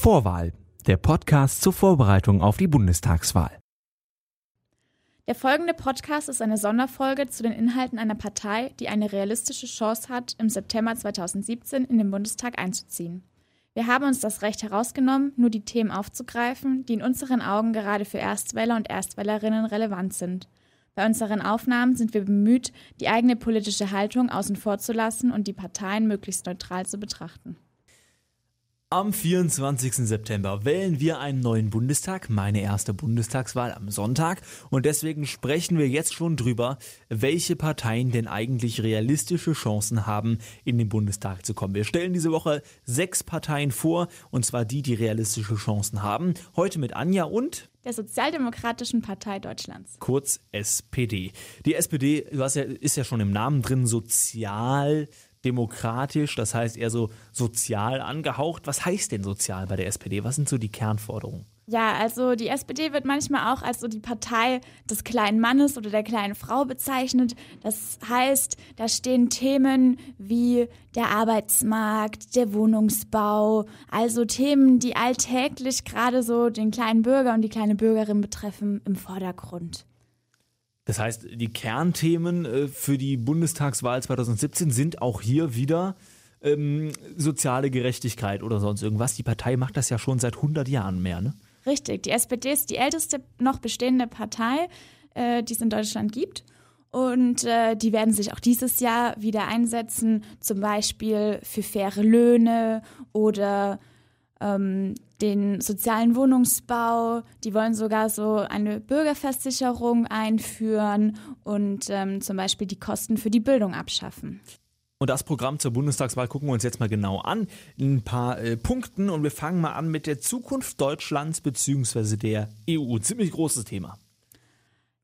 Vorwahl, der Podcast zur Vorbereitung auf die Bundestagswahl. Der folgende Podcast ist eine Sonderfolge zu den Inhalten einer Partei, die eine realistische Chance hat, im September 2017 in den Bundestag einzuziehen. Wir haben uns das Recht herausgenommen, nur die Themen aufzugreifen, die in unseren Augen gerade für Erstwähler und Erstwählerinnen relevant sind. Bei unseren Aufnahmen sind wir bemüht, die eigene politische Haltung außen vor zu lassen und die Parteien möglichst neutral zu betrachten. Am 24. September wählen wir einen neuen Bundestag, meine erste Bundestagswahl am Sonntag. Und deswegen sprechen wir jetzt schon drüber, welche Parteien denn eigentlich realistische Chancen haben, in den Bundestag zu kommen. Wir stellen diese Woche sechs Parteien vor, und zwar die, die realistische Chancen haben. Heute mit Anja und der Sozialdemokratischen Partei Deutschlands. Kurz SPD. Die SPD, du hast ja, ist ja schon im Namen drin, sozial demokratisch, das heißt eher so sozial angehaucht. Was heißt denn sozial bei der SPD? Was sind so die Kernforderungen? Ja, also die SPD wird manchmal auch als so die Partei des kleinen Mannes oder der kleinen Frau bezeichnet. Das heißt, da stehen Themen wie der Arbeitsmarkt, der Wohnungsbau, also Themen, die alltäglich gerade so den kleinen Bürger und die kleine Bürgerin betreffen, im Vordergrund. Das heißt, die Kernthemen äh, für die Bundestagswahl 2017 sind auch hier wieder ähm, soziale Gerechtigkeit oder sonst irgendwas. Die Partei macht das ja schon seit 100 Jahren mehr, ne? Richtig. Die SPD ist die älteste noch bestehende Partei, äh, die es in Deutschland gibt. Und äh, die werden sich auch dieses Jahr wieder einsetzen, zum Beispiel für faire Löhne oder ähm, den sozialen Wohnungsbau. Die wollen sogar so eine Bürgerversicherung einführen und ähm, zum Beispiel die Kosten für die Bildung abschaffen. Und das Programm zur Bundestagswahl gucken wir uns jetzt mal genau an. Ein paar äh, Punkten und wir fangen mal an mit der Zukunft Deutschlands bzw. der EU. Ziemlich großes Thema.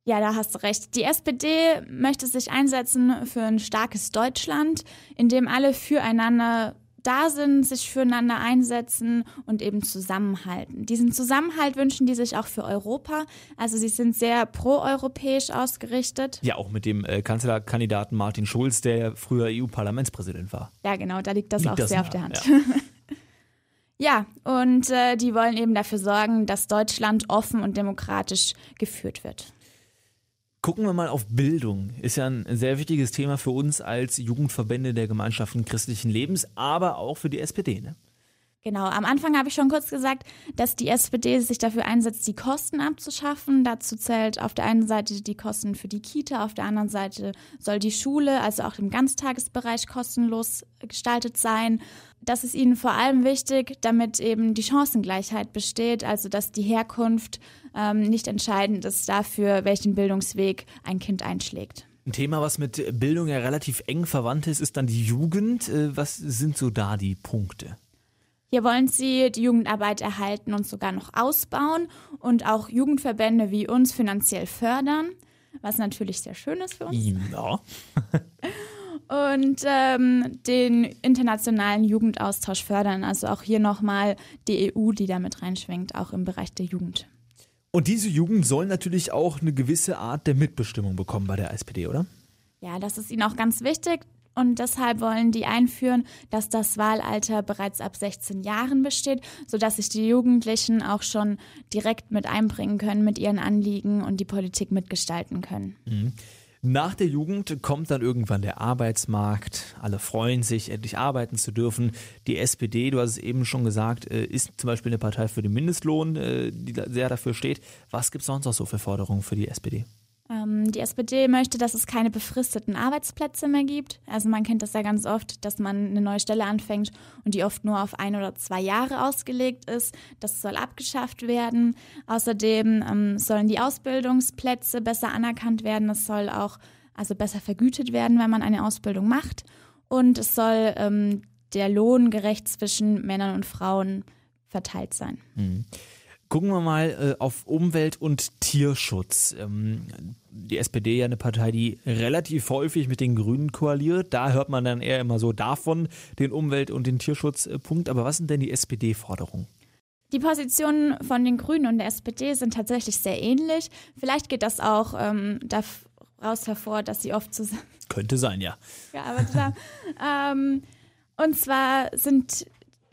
Ja, da hast du recht. Die SPD möchte sich einsetzen für ein starkes Deutschland, in dem alle füreinander da sind, sich füreinander einsetzen und eben zusammenhalten. Diesen Zusammenhalt wünschen die sich auch für Europa. Also sie sind sehr proeuropäisch ausgerichtet. Ja, auch mit dem äh, Kanzlerkandidaten Martin Schulz, der früher EU-Parlamentspräsident war. Ja, genau, da liegt das liegt auch das sehr auf der Hand. Ja. ja, und äh, die wollen eben dafür sorgen, dass Deutschland offen und demokratisch geführt wird. Gucken wir mal auf Bildung. Ist ja ein sehr wichtiges Thema für uns als Jugendverbände der Gemeinschaften christlichen Lebens, aber auch für die SPD. Ne? Genau, am Anfang habe ich schon kurz gesagt, dass die SPD sich dafür einsetzt, die Kosten abzuschaffen. Dazu zählt auf der einen Seite die Kosten für die Kita, auf der anderen Seite soll die Schule, also auch im Ganztagesbereich, kostenlos gestaltet sein. Das ist ihnen vor allem wichtig, damit eben die Chancengleichheit besteht, also dass die Herkunft ähm, nicht entscheidend ist dafür, welchen Bildungsweg ein Kind einschlägt. Ein Thema, was mit Bildung ja relativ eng verwandt ist, ist dann die Jugend. Äh, was sind so da die Punkte? Hier wollen sie die Jugendarbeit erhalten und sogar noch ausbauen und auch Jugendverbände wie uns finanziell fördern, was natürlich sehr schön ist für uns. Ja. und ähm, den internationalen Jugendaustausch fördern. Also auch hier nochmal die EU, die da mit reinschwingt, auch im Bereich der Jugend. Und diese Jugend soll natürlich auch eine gewisse Art der Mitbestimmung bekommen bei der SPD, oder? Ja, das ist ihnen auch ganz wichtig. Und deshalb wollen die einführen, dass das Wahlalter bereits ab 16 Jahren besteht, sodass sich die Jugendlichen auch schon direkt mit einbringen können mit ihren Anliegen und die Politik mitgestalten können. Mhm. Nach der Jugend kommt dann irgendwann der Arbeitsmarkt. Alle freuen sich, endlich arbeiten zu dürfen. Die SPD, du hast es eben schon gesagt, äh, ist zum Beispiel eine Partei für den Mindestlohn, äh, die sehr dafür steht. Was gibt es sonst noch so für Forderungen für die SPD? Ähm, die SPD möchte, dass es keine befristeten Arbeitsplätze mehr gibt. Also man kennt das ja ganz oft, dass man eine neue Stelle anfängt und die oft nur auf ein oder zwei Jahre ausgelegt ist. Das soll abgeschafft werden. Außerdem ähm, sollen die Ausbildungsplätze besser anerkannt werden. Es soll auch also besser vergütet werden, wenn man eine Ausbildung macht. Und es soll ähm, der Lohn gerecht zwischen Männern und Frauen verteilt sein. Mhm. Gucken wir mal äh, auf Umwelt- und Tierschutz. Ähm, die SPD ja eine Partei, die relativ häufig mit den Grünen koaliert. Da hört man dann eher immer so davon den Umwelt- und den Tierschutzpunkt. Aber was sind denn die SPD-Forderungen? Die Positionen von den Grünen und der SPD sind tatsächlich sehr ähnlich. Vielleicht geht das auch ähm, daraus hervor, dass sie oft zusammen. Könnte sein, ja. Ja, aber klar. ähm, und zwar sind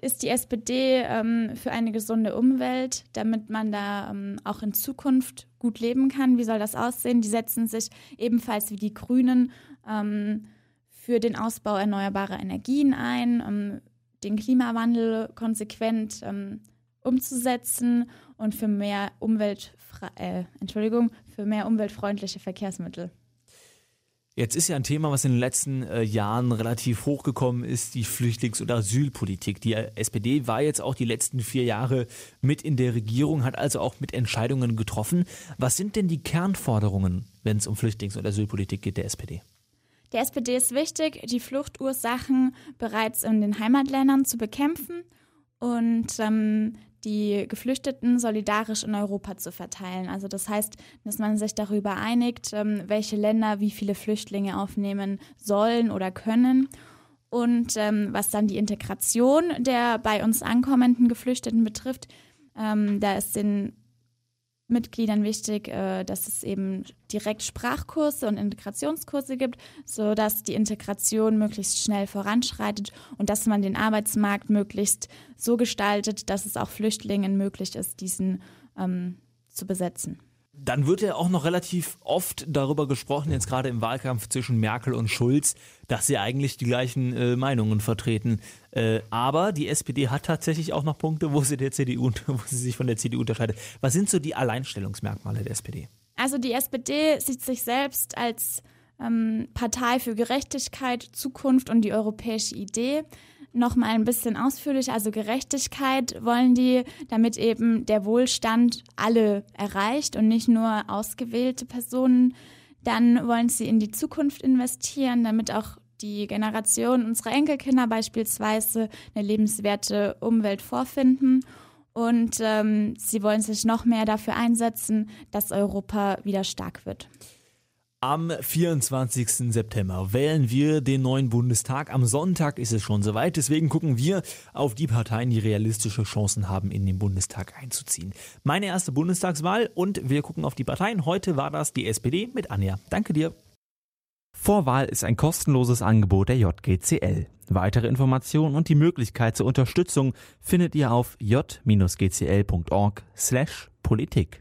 ist die SPD ähm, für eine gesunde Umwelt, damit man da ähm, auch in Zukunft gut leben kann. Wie soll das aussehen? Die setzen sich ebenfalls wie die Grünen ähm, für den Ausbau erneuerbarer Energien ein, den Klimawandel konsequent ähm, umzusetzen und für mehr Umweltfre äh, Entschuldigung, für mehr umweltfreundliche Verkehrsmittel. Jetzt ist ja ein Thema, was in den letzten äh, Jahren relativ hochgekommen ist, die Flüchtlings- und Asylpolitik. Die äh, SPD war jetzt auch die letzten vier Jahre mit in der Regierung, hat also auch mit Entscheidungen getroffen. Was sind denn die Kernforderungen, wenn es um Flüchtlings- und Asylpolitik geht, der SPD? Der SPD ist wichtig, die Fluchtursachen bereits in den Heimatländern zu bekämpfen und ähm, die Geflüchteten solidarisch in Europa zu verteilen. Also das heißt, dass man sich darüber einigt, ähm, welche Länder wie viele Flüchtlinge aufnehmen sollen oder können. Und ähm, was dann die Integration der bei uns ankommenden Geflüchteten betrifft, ähm, da ist den Mitgliedern wichtig, äh, dass es eben direkt Sprachkurse und Integrationskurse gibt, sodass die Integration möglichst schnell voranschreitet und dass man den Arbeitsmarkt möglichst so gestaltet, dass es auch Flüchtlingen möglich ist, diesen ähm, zu besetzen. Dann wird ja auch noch relativ oft darüber gesprochen, jetzt gerade im Wahlkampf zwischen Merkel und Schulz, dass sie eigentlich die gleichen äh, Meinungen vertreten. Äh, aber die SPD hat tatsächlich auch noch Punkte, wo sie der CDU, wo sie sich von der CDU unterscheidet. Was sind so die Alleinstellungsmerkmale der SPD? Also die SPD sieht sich selbst als ähm, Partei für Gerechtigkeit, Zukunft und die europäische Idee noch mal ein bisschen ausführlich. Also Gerechtigkeit wollen die, damit eben der Wohlstand alle erreicht und nicht nur ausgewählte Personen. Dann wollen sie in die Zukunft investieren, damit auch die Generation unserer Enkelkinder beispielsweise eine lebenswerte Umwelt vorfinden. Und ähm, sie wollen sich noch mehr dafür einsetzen, dass Europa wieder stark wird. Am 24. September wählen wir den neuen Bundestag. Am Sonntag ist es schon soweit. Deswegen gucken wir auf die Parteien, die realistische Chancen haben, in den Bundestag einzuziehen. Meine erste Bundestagswahl und wir gucken auf die Parteien. Heute war das die SPD mit Anja. Danke dir. Vorwahl ist ein kostenloses Angebot der JGCL. Weitere Informationen und die Möglichkeit zur Unterstützung findet ihr auf j-gcl.org/politik.